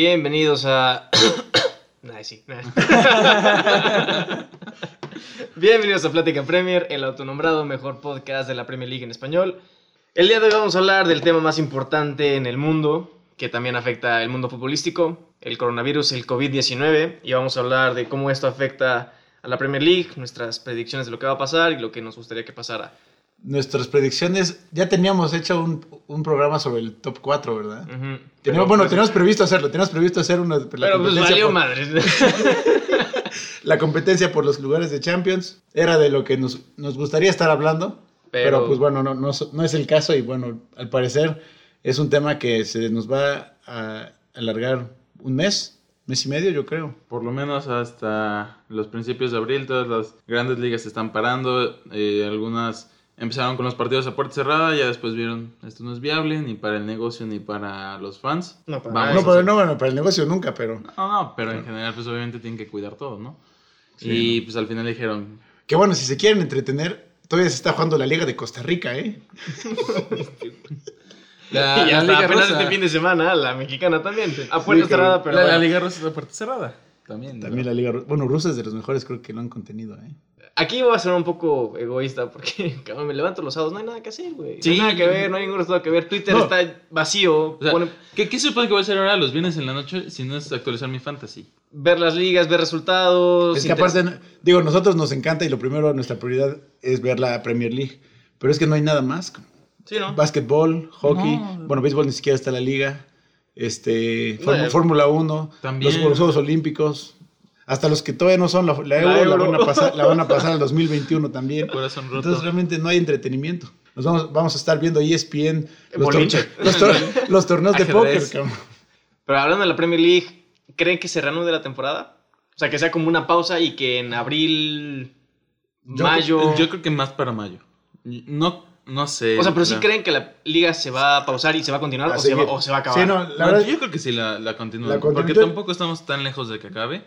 Bienvenidos a. Nah, sí. Bienvenidos a Plática Premier, el autonombrado mejor podcast de la Premier League en español. El día de hoy vamos a hablar del tema más importante en el mundo, que también afecta el mundo futbolístico, el coronavirus, el COVID-19, y vamos a hablar de cómo esto afecta a la Premier League, nuestras predicciones de lo que va a pasar y lo que nos gustaría que pasara. Nuestras predicciones, ya teníamos hecho un, un programa sobre el top 4, ¿verdad? Ujú. Teníamos- Pero, bueno, pues, teníamos previsto hacerlo, teníamos previsto hacer una, la, Pero pues competencia valió por, madre. la competencia por los lugares de Champions. Era de lo que nos, nos gustaría estar hablando, pero, Pero- pues bueno, no, no, no es el caso y bueno, al parecer es un tema que se nos va a alargar un mes, mes y medio yo creo. Por lo menos hasta los principios de abril, todas las grandes ligas se están parando. eh, algunas empezaron con los partidos a puerta cerrada, ya después vieron esto no es viable ni para el negocio ni para los fans. No, para Vamos no, pero, no, bueno, para el negocio nunca, pero no, no, pero en general, pues obviamente tienen que cuidar todo, ¿no? y pues al final dijeron, que bueno, si se quieren entretener, todavía se está jugando la Liga de Costa Rica, ¿eh? la, y la hasta Liga apenas Rosa- este fin de semana, la mexicana también. A puerta Sí, cerrada, pero. la, la bueno. Liga Rosa es a puerta cerrada. También. También ¿no? la Liga, Ru- bueno, Rusa es de los mejores, creo que lo han contenido, ¿eh? Aquí voy a ser un poco egoísta porque, cabrón, me levanto los sábados, no hay nada que hacer, güey. Sí. No hay nada que ver, no hay ningún resultado que ver. Twitter No. está vacío. O sea, pone- ¿qué, ¿Qué se supone que voy a hacer ahora los viernes en la noche si no es actualizar mi fantasy? ver las ligas, ver resultados. Es que inter- aparte, digo, nosotros nos encanta y lo primero, nuestra prioridad es ver la Premier League. Pero es que no hay nada más. Sí, ¿no? Básquetbol, hockey, No. bueno, béisbol ni siquiera está en la liga. Este, Fórmula- Bueno. Fórmula 1, También. los, Juegos Olímpicos. Hasta los que todavía no son la, la Euro, la, Euro. van a pasar, la van a pasar al 2021 también. Corazón roto. Entonces realmente no hay entretenimiento. Nos vamos, vamos a estar viendo ESPN, los, tor- los tor- los torneos de póker. Pero hablando de la Premier League, ¿creen que se reanude la temporada? O sea, que sea como una pausa y que en abril, Yo- mayo. Yo creo que más para mayo. No, no sé. o sea, pero sí la- creen que la liga se va a pausar y se va a continuar A o se, va, seguir. o se va a acabar. Sí, no, la verdad, yo creo que sí la, la continúan. La porque tampoco estamos tan lejos de que acabe.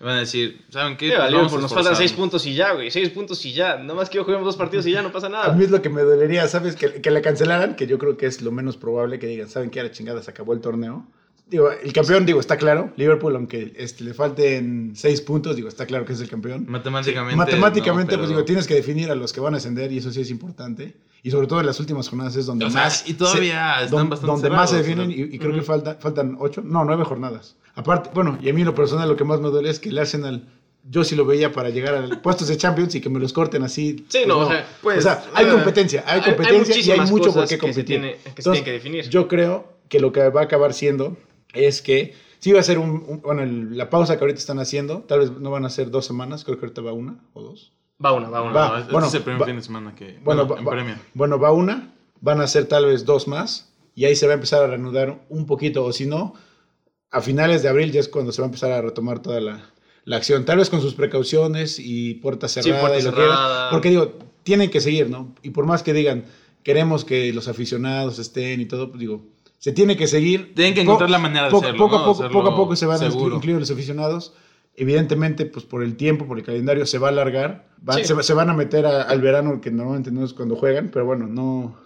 Van a decir, ¿saben qué? Sí, Pues a nos faltan seis puntos y ya, güey. Seis puntos y ya. Nada más que yo juguemos dos partidos y ya no pasa A nada. mí es lo que me dolería, ¿sabes? Que, que la cancelaran, que yo creo que es lo menos probable que digan, ¿saben qué? A la chingada se acabó el torneo. Digo, el campeón, digo, está claro. Liverpool, aunque este, le falten seis puntos, digo, está claro que es el campeón. Matemáticamente. Matemáticamente, no, pues pero- digo, tienes que definir a los que van a ascender y eso sí es importante. Y sobre todo en las últimas jornadas es donde O sea, más... y todavía se- están don- bastante Donde más se definen y, y creo que falta, faltan ocho, no, nueve jornadas. Aparte, bueno, y a mí lo personal lo que más me duele es que el Arsenal... Yo sí lo veía para llegar a puestos de Champions y que me los corten así. Sí, no, o sea, pues, o sea, hay eh, competencia, hay competencia y hay mucho por qué que se competir. tiene- que se Entonces, tienen que definir. Yo creo que lo que va a acabar siendo es que sí va a ser un, un- bueno, el- la pausa que ahorita están haciendo, tal vez no van a ser dos semanas, creo que ahorita va una o dos. Va una, va una. Va. No, este bueno, es el primer va- fin de semana que. Bueno, Bueno, va, en va- premio. bueno, va una, van a ser tal vez dos más y ahí se va a empezar a reanudar un poquito, o si no, a finales de abril ya es cuando se va a empezar a retomar toda la, la acción, tal vez con sus precauciones y puerta cerrada puerta y porque digo, tienen que seguir, ¿no? Y por más que digan, queremos que los aficionados estén y todo, pues digo, se tiene que seguir. Tienen que Po- encontrar la manera de poco, hacerlo, Poco, a poco, Hacerlo poco a poco se van a incluir los aficionados. Evidentemente, pues por el tiempo, por el calendario, se va a alargar. Sí. se, va- se van a meter a- al verano, que normalmente no es cuando juegan, pero bueno, no,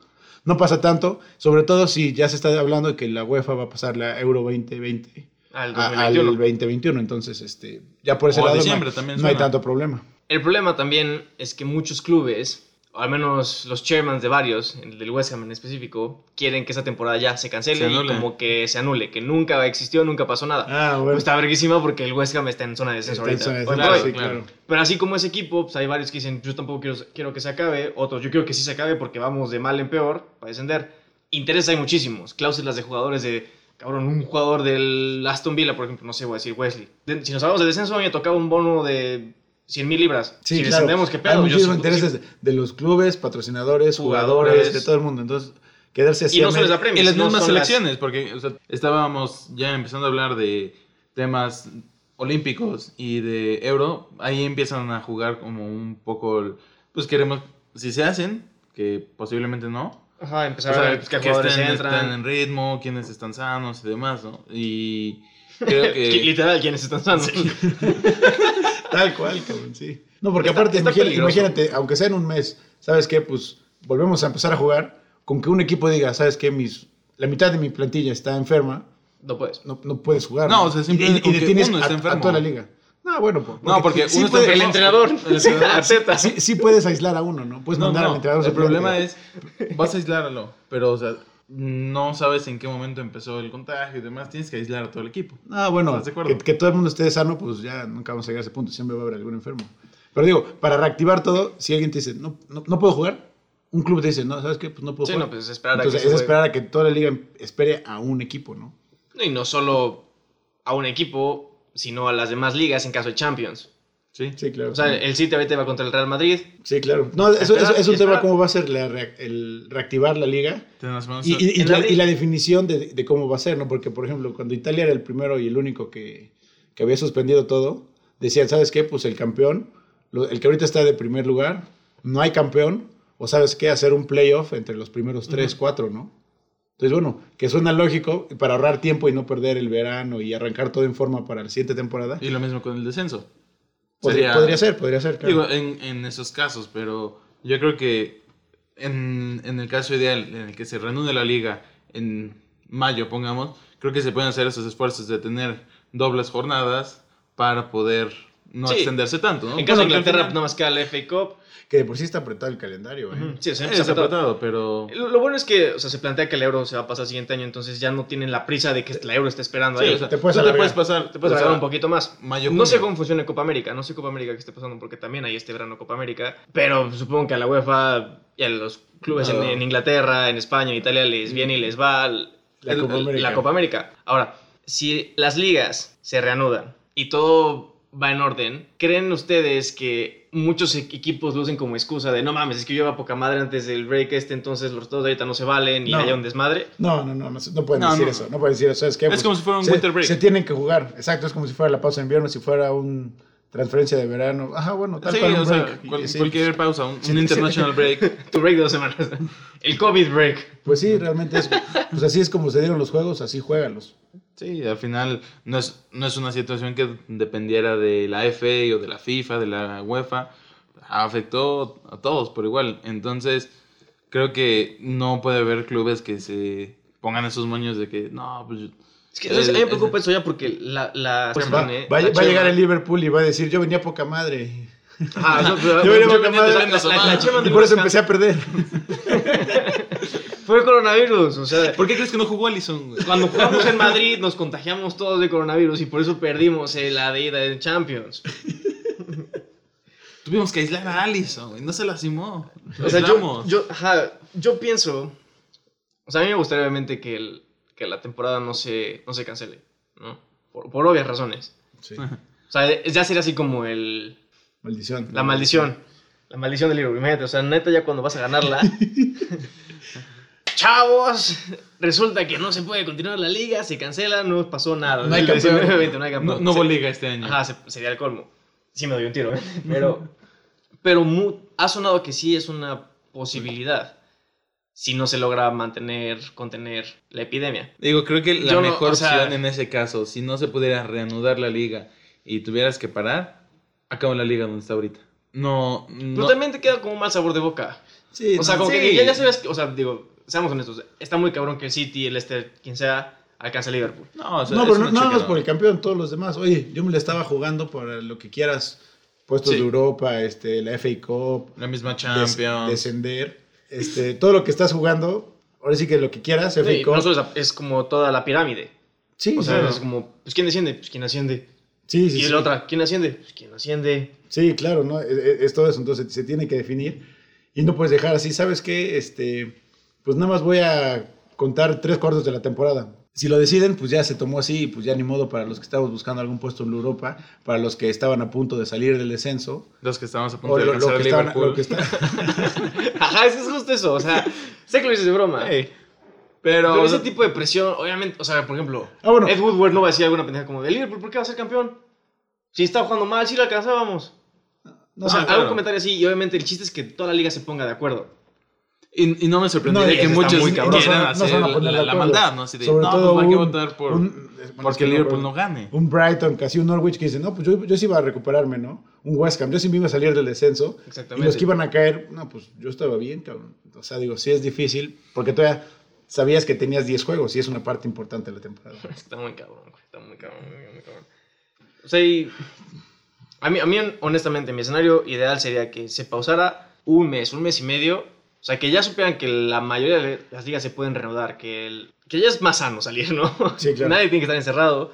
no pasa tanto. Sobre todo si ya se está hablando de que la UEFA va a pasar la Euro 2020 Al a- al 2021. 2021. Entonces, este, ya por ese O lado no hay- también no hay suena. tanto problema. El problema también es que muchos clubes, o al menos los chairmans de varios, el del West Ham en específico, quieren que esa temporada ya se cancele Se y como que se anule, que nunca existió, nunca pasó nada. Ah, Pues está verguísima porque el West Ham está en zona de descenso ahorita. zona de descenso, hoy. sí, claro. claro. Pero así como ese equipo, pues hay varios que dicen, yo tampoco quiero, quiero que se acabe, otros, yo quiero que sí se acabe porque vamos de mal en peor para descender. Intereses hay muchísimos, cláusulas de jugadores de, cabrón, un jugador del Aston Villa, por ejemplo, no sé, voy a decir Wesley. Si nos hablamos de descenso, a mí me tocaba un bono de 100 mil libras. Sí, si claro. descendemos, ¿qué pedo? Hay muchísimos sí- intereses sí. de, de los clubes, patrocinadores, Jugadores. jugadores, de todo el mundo. Entonces, quedarse así. Y no solo es medio- la Premier, Y las sino mismas son las- selecciones, porque o sea, estábamos ya empezando a hablar de temas olímpicos y de euro. Ahí empiezan a jugar como un poco. el- Pues queremos, si se hacen, que posiblemente no. Ajá, empezar O sea, a ver pues, qué que jugadores estén, entran. están en ritmo, quiénes están sanos y demás, ¿no? Y creo que... Literal, quienes están sanos. Tal cual, cabrón, sí. No, porque Está- aparte, está peligroso. imagínate, aunque sea en un mes, ¿sabes qué? Pues volvemos a empezar a jugar con que un equipo diga, ¿sabes qué? Mis, la mitad de mi plantilla está enferma No puedes. no, no puedes jugar. No, o sea, simplemente y, y detienes uno a, está a enfermo. toda la liga. No, bueno, po- No, porque sí uno está puede- El entrenador, El entrenador. Arteta. sí, sí puedes aislar a uno, ¿no? Puedes No, mandar al no, entrenador el problema es, vas a aislarlo, pero, o sea, no sabes en qué momento empezó el contagio y demás, tienes que aislar a todo el equipo. Ah, bueno, ¿Estás de acuerdo? que, que todo el mundo esté sano, pues ya nunca vamos a llegar a ese punto. Siempre va a haber algún enfermo. Pero digo, para reactivar todo, si alguien te dice, no, no, no puedo jugar, un club te dice, no, ¿sabes qué? Pues no puedo Sí, jugar. no, pues esperar a Entonces que es esperar a que toda la liga espere a un equipo, ¿no? Y no solo a un equipo, sino a las demás ligas en caso de Champions. Sí. Sí, claro. O sea, el City ahorita va contra el Real Madrid. sí, claro. No, eso, Esperar, eso es un tema cómo va a ser la el reactivar la liga y, y- y en la, abril. y la definición de, de cómo va a ser, ¿no? Porque, por ejemplo, cuando Italia era el primero y el único que, que había suspendido todo, decían, ¿sabes qué? Pues el campeón, lo- el que ahorita está de primer lugar, no hay campeón, o ¿sabes qué? Hacer un playoff entre los primeros tres, cuatro, ¿no? Entonces, bueno, que suena lógico para ahorrar tiempo y no perder el verano y arrancar todo en forma para la siguiente temporada. Y lo mismo con el descenso. Podría, podría ser, podría ser. claro. Digo, en, en esos casos, pero yo creo que en, en el caso ideal en el que se reanude la liga en mayo, pongamos, creo que se pueden hacer esos esfuerzos de tener dobles jornadas para poder no Sí. extenderse tanto, ¿no? En caso de Inglaterra, final- nada más queda la FA Cup. Que de por sí está apretado el calendario, ¿eh? Sí, o sea, es empieza apretado. apretado, pero... Lo lo bueno es que o sea, se plantea que el euro se va a pasar el siguiente año, entonces ya no tienen la prisa de que la euro esté esperando Sí, ahí. o sea, te puedes te puedes pasar, te puedes o sea, alargar un poquito más. Mayo, no sé cómo funciona Copa América, no sé Copa América que esté pasando porque también hay este verano Copa América, pero supongo que a la UEFA y a los clubes en, No. en Inglaterra, en España, en Italia les viene y les va el- La el- Copa el- América. la Copa América. Ahora, si las ligas se reanudan y todo va en orden, ¿creen ustedes que muchos equipos lo usen como excusa de no mames, es que yo iba poca madre antes del break este, entonces los resultados de ahorita no se valen y No. haya un desmadre? No, no, no, no, no pueden No, decir no. eso, no pueden decir eso. Es, que, Es como si fuera un se, winter break. Se tienen que jugar, exacto, es como si fuera la pausa de invierno, si fuera una transferencia de verano. Ajá, bueno, tal Sí, un o sea, break. Y cual- sí, cualquier pausa, un, Sí, un sí. international break. Tu break de dos semanas. El COVID break. Pues sí, realmente es, pues así es como se dieron los juegos, así juégalos. Sí, al final no es, no es una situación que dependiera de la FA o de la FIFA, de la UEFA. Afectó a todos por igual. Entonces, creo que no puede haber clubes que se pongan esos moños de que no, pues. Es que ¿sabes? a mí me preocupa eso ya porque la... la Pues va, va- La va a llegar el Liverpool y va a decir, yo venía poca madre. Pero- Yo venía poca madre. Y por eso empecé a perder. Fue el coronavirus, o sea... ¿Por qué crees que no jugó Allison? güey? Cuando jugamos en Madrid nos contagiamos todos de coronavirus y por eso perdimos eh, la de ida en Champions. Tuvimos que aislar a Allison, güey. No se lastimó. O sea, yo, yo, ajá, yo pienso... O sea, a mí me gustaría obviamente que, el- que la temporada no se, no se cancele, ¿no? Por, por obvias razones. Sí, O sea, ya sería así como el... maldición. La maldición. La maldición del libro. Imagínate, o sea, neta, ya cuando vas a ganarla. Chavos, resulta que no se puede continuar la liga, se cancela, no pasó nada. No hay campeón. 19-20, no hay No, campeón. no hubo Se- liga este año. Ajá, se- sería el colmo. Sí me doy un tiro, ¿eh? Pero, pero ha sonado que sí es una posibilidad si no se logra mantener, contener la epidemia. Digo, creo que la Yo no, mejor o sea- opción en ese caso, si no se pudiera reanudar la liga y tuvieras que parar, acaba la liga donde está ahorita. No, Pero no. también te queda como un mal sabor de boca. Sí, O sea, no, como sí. que ya, ya sabes, que- o sea, digo, seamos honestos, está muy cabrón que el City, el Leicester, quien sea, alcance a Liverpool. No, o sea, no, pero no, nada más por el campeón, todos los demás. Oye, yo me la estaba jugando para lo que quieras. Puestos Sí. de Europa, este, la FA Cup, La misma des- Champions. descender. Este, todo lo que estás jugando, ahora sí que lo que quieras, Sí, es, como toda la pirámide. Sí, O sea, es como, pues ¿quién desciende? Pues ¿quién asciende? sí, sí, y sí. la otra, ¿quién asciende? Pues ¿quién asciende? Sí, claro, ¿no? Es, es- es todo eso, entonces se tiene que definir y no puedes dejar así, ¿sabes qué? Este, pues nada más voy a contar tres cuartos de la temporada. Si lo deciden, pues ya se tomó así, y pues ya ni modo para los que estábamos buscando algún puesto en Europa, para los que estaban a punto de salir del descenso, Los que estábamos a punto de lo, lo alcanzar que a estaban, Liverpool. lo que está- Ajá, es, es justo eso. O sea, sé que lo dices de broma. Pero, Pero ese tipo de presión, obviamente, o sea, por ejemplo, Ah, bueno. Ed Woodward no va a decir alguna pendeja como de Liverpool, ¿por qué va a ser campeón? Si está jugando mal, sí lo alcanzábamos. No, o sea, claro. algún comentario así, y obviamente el chiste es que toda la liga se ponga de acuerdo. Y, y no me sorprendería No, que muchos quieran No no hacer de la, la maldad, ¿no? Así de, Sobre no, todo pues hay que un- votar por... un- bueno, porque que no, Liverpool no gane. un Brighton, casi un Norwich que dice, no, pues yo, yo sí iba a recuperarme, ¿no? Un West Ham, yo sí me iba a salir del descenso. Exactamente. Y los que iban a caer, no, pues yo estaba bien, cabrón. O sea, digo, sí es difícil, porque todavía sabías que tenías 10 juegos y es una parte importante de la temporada. Está muy cabrón. Está muy cabrón, muy, muy cabrón. O sea, y a mí, a mí, honestamente, mi escenario ideal sería que se pausara un mes, un mes y medio. O sea, que ya supieran que la mayoría de las ligas se pueden reanudar, que, el, que ya es más sano salir, ¿no? Sí, claro. Nadie tiene que estar encerrado.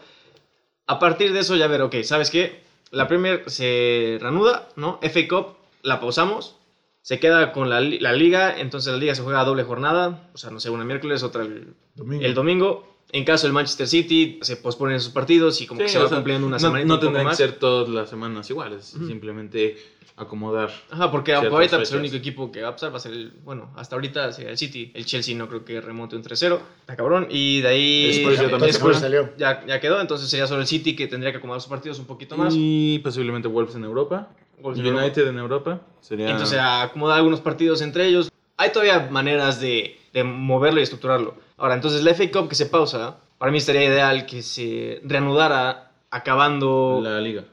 A partir de eso ya ver, ok, ¿sabes qué? La Premier se reanuda, ¿no? FA Cup la pausamos, se queda con la, la liga, entonces la liga se juega a doble jornada, o sea, no sé, una miércoles, otra el Domingo. el domingo. En caso del Manchester City, se posponen sus partidos y como que Sí, se va sea, cumpliendo una no, semana. no tendrán que ser todas las semanas iguales, Ujú. simplemente acomodar. Ajá, porque ahorita pues, el único equipo que va a pasar va a ser el. Bueno, hasta ahorita sería el City. El Chelsea no creo que remonte un 3-0. Está cabrón. Y de ahí. El Spurs ya Entonces, también ¿cómo Spurs salió? ya, ya quedó. Entonces sería solo el City que tendría que acomodar sus partidos un poquito más. Y posiblemente Wolves en Europa. Wolves en United en Europa. Sería... Entonces acomodar algunos partidos entre ellos. Hay todavía maneras de, de moverlo y estructurarlo. Ahora, entonces la FA Cup que se pausa, para mí estaría ideal que se reanudara acabando. la liga.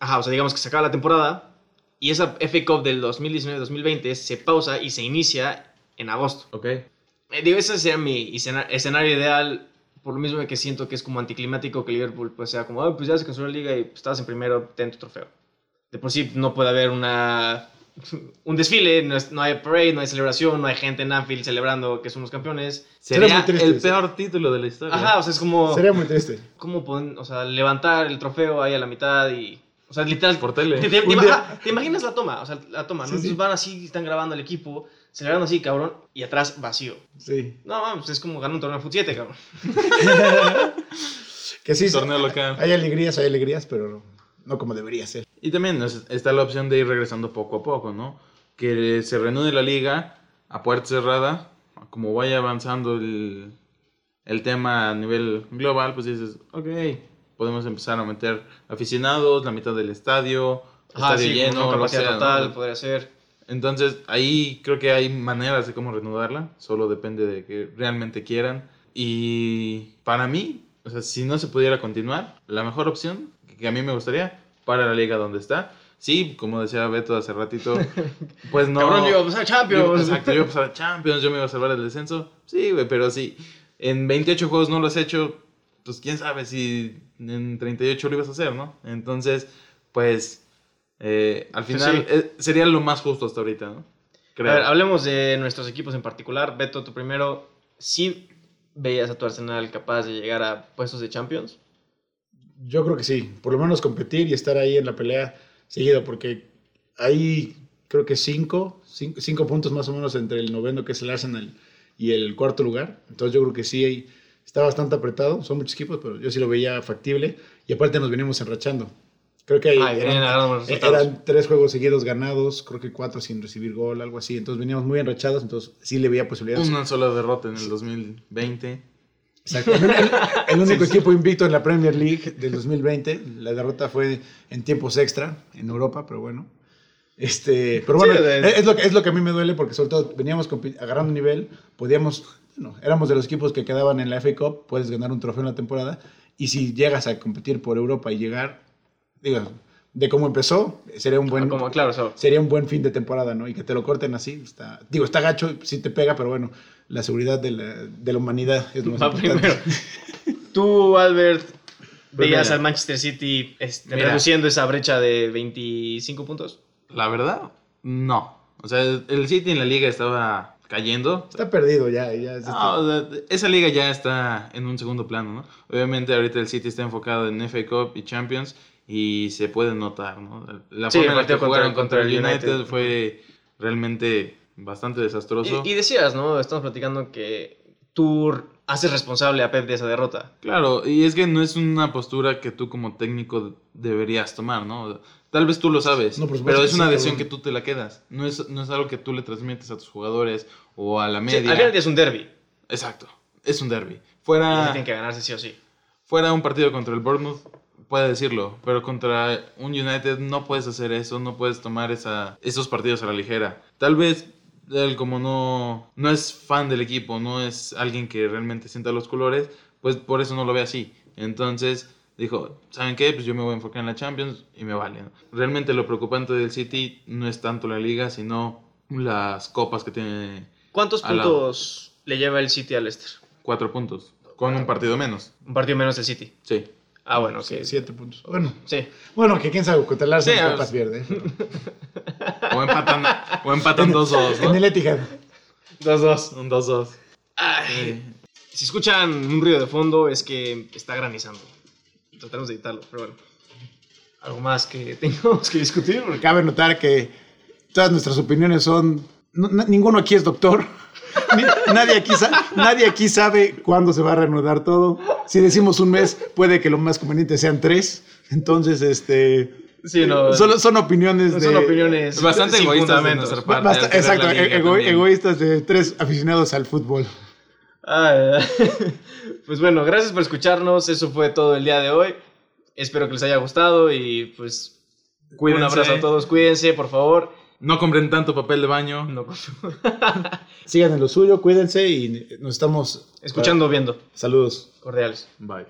Ajá, o sea, digamos que se acaba la temporada y esa FA Cup del 2019-2020 se pausa y se inicia en agosto. Ok. Eh, digo, ese sería mi escena- escenario ideal, por lo mismo que siento que es como anticlimático que Liverpool pues sea como, "Ah, pues ya se canceló la liga y pues, estabas en primero, ten tu trofeo. De por sí no puede haber una un desfile, no, es- no hay parade, no hay celebración, no hay gente en Anfield celebrando que somos campeones. Sería Sería muy triste, el sí. peor título de la historia. Ajá, o sea, es como, Sería muy triste. como pon- o sea, levantar el trofeo ahí a la mitad y, o sea, literal, Por tele. ¿Te, te- te Un ima- día- ajá, te imaginas la toma? O sea, la toma, ¿no? Sí, sí. Entonces van así, están grabando el equipo, celebrando así, cabrón, y atrás vacío. Sí. No, vamos, es como ganar un torneo de fut 7, cabrón. Que sí, Torneo local. hay alegrías, hay alegrías, pero no como debería ser. Y también es- está la opción de ir regresando poco a poco, ¿no? Que se reanude la liga a puerta cerrada, como vaya avanzando el, el tema a nivel global, pues dices, ok, podemos empezar a meter aficionados, la mitad del estadio, Ajá, estadio sí, lleno, capacidad sea, total, ¿no? podría ser. Entonces, ahí creo que hay maneras de cómo reanudarla, solo depende de que realmente quieran. Y para mí, o sea, si no se pudiera continuar, la mejor opción que a mí me gustaría para la liga donde está, sí, como decía Beto hace ratito, pues no. Cabrón, yo iba a pasar Champions. Yo- exacto, yo iba a pasar Champions, yo me iba a salvar el descenso. Sí, güey, pero sí, en 28 juegos no lo has hecho, pues quién sabe si en 38 lo ibas a hacer, ¿no? Entonces, pues, eh, al final sí. eh, sería lo más justo hasta ahorita, ¿no? A ver, hablemos de nuestros equipos en particular. Beto, tú primero, ¿sí veías a tu Arsenal capaz de llegar a puestos de Champions? Yo creo que sí, por lo menos competir y estar ahí en la pelea seguido, porque hay creo que cinco, cinco, cinco puntos más o menos entre el noveno que es el Arsenal y el cuarto lugar. Entonces yo creo que sí está bastante apretado, son muchos equipos, pero yo sí lo veía factible y aparte nos venimos enrachando. Creo que hay, Ay, eran, eh, eran tres juegos seguidos ganados, creo que cuatro sin recibir gol, algo así. Entonces veníamos muy enrachados, entonces sí le veía posibilidades. Una sola derrota en el 2020. Exacto. El, el- el único equipo invicto en la Premier League del 2020. La derrota fue en tiempos extra en Europa, pero bueno. Este, pero bueno, Sí, de- es, lo que, es lo que a mí me duele porque sobre todo veníamos agarrando nivel, podíamos, bueno, éramos de los equipos que quedaban en la FA Cup, puedes ganar un trofeo en la temporada y si llegas a competir por Europa y llegar, digo, de cómo empezó, sería un buen Ah, como, claro, eso. sería un buen fin de temporada, ¿no? Y que te lo corten así, está, digo, está gacho, sí te pega, pero bueno, la seguridad de la, de la humanidad es lo más Va importante. primero. Tú, Albert, veías mira. al Manchester City este, Mira. reduciendo esa brecha de 25 puntos. La verdad, no. O sea, el City en la liga estaba cayendo. Está perdido ya, ya es- No, o sea, esa liga ya está en un segundo plano, ¿no? Obviamente ahorita el City está enfocado en FA Cup y Champions y se puede notar, ¿no? La Sí, forma el en la que jugaron contra- contra el United, United. fue realmente bastante desastroso. Y, y decías, ¿no? Estamos platicando que tú haces responsable a Pep de esa derrota. Claro, y es que no es una postura que tú como técnico deberías tomar, ¿no? Tal vez tú lo sabes, No, pero es sí, una decisión que tú te la quedas. No es, no es algo que tú le transmites a tus jugadores o a la Sí, media. al final es un derby. Exacto, es un derby. Y Fuera, tienen que ganarse sí o sí. fuera un partido contra el Bournemouth, puede decirlo, pero contra un United no puedes hacer eso, no puedes tomar esa, esos partidos a la ligera. Tal vez él como no, no es fan del equipo, no es alguien que realmente sienta los colores, pues por eso no lo ve así. Entonces dijo, ¿saben qué? Pues yo me voy a enfocar en la Champions y me vale. ¿no? Realmente lo preocupante del City no es tanto la liga, sino las copas que tiene ¿Cuántos lado. puntos le lleva el City al Leicester? Cuatro puntos. Con un partido menos. Un partido menos el City. Sí. Ah, bueno. Sí, siete puntos. Bueno, Sí. bueno, que quién sabe, contra el Arsenal Sí, capaz es- pierde. ¿eh? O empatan, o empatan 2-2, En el ¿no? Etihad. 2-2. Un 2-2. Ay, Si escuchan un ruido de fondo es que está granizando. Trataremos de evitarlo, pero bueno. Algo más que tengamos que discutir. Porque... Cabe notar que todas nuestras opiniones son. No- ninguno aquí es doctor. Nadie, aquí nadie aquí sabe cuándo se va a reanudar todo. Si decimos un mes, puede que lo más conveniente sean tres. Entonces, este. Sí, no. Solo son opiniones de. son opiniones Bastante egoístas de nuestra parte. basta- exacto, ego- también. egoístas de tres aficionados al fútbol. Ay, pues bueno, gracias por escucharnos. Eso fue todo el día de hoy. Espero que les haya gustado y pues Cuídense. un abrazo a todos. Cuídense, por favor. No compren tanto papel de baño. No- Sigan en lo suyo, cuídense y nos estamos Escuchando, viendo. Saludos. Cordiales. Bye.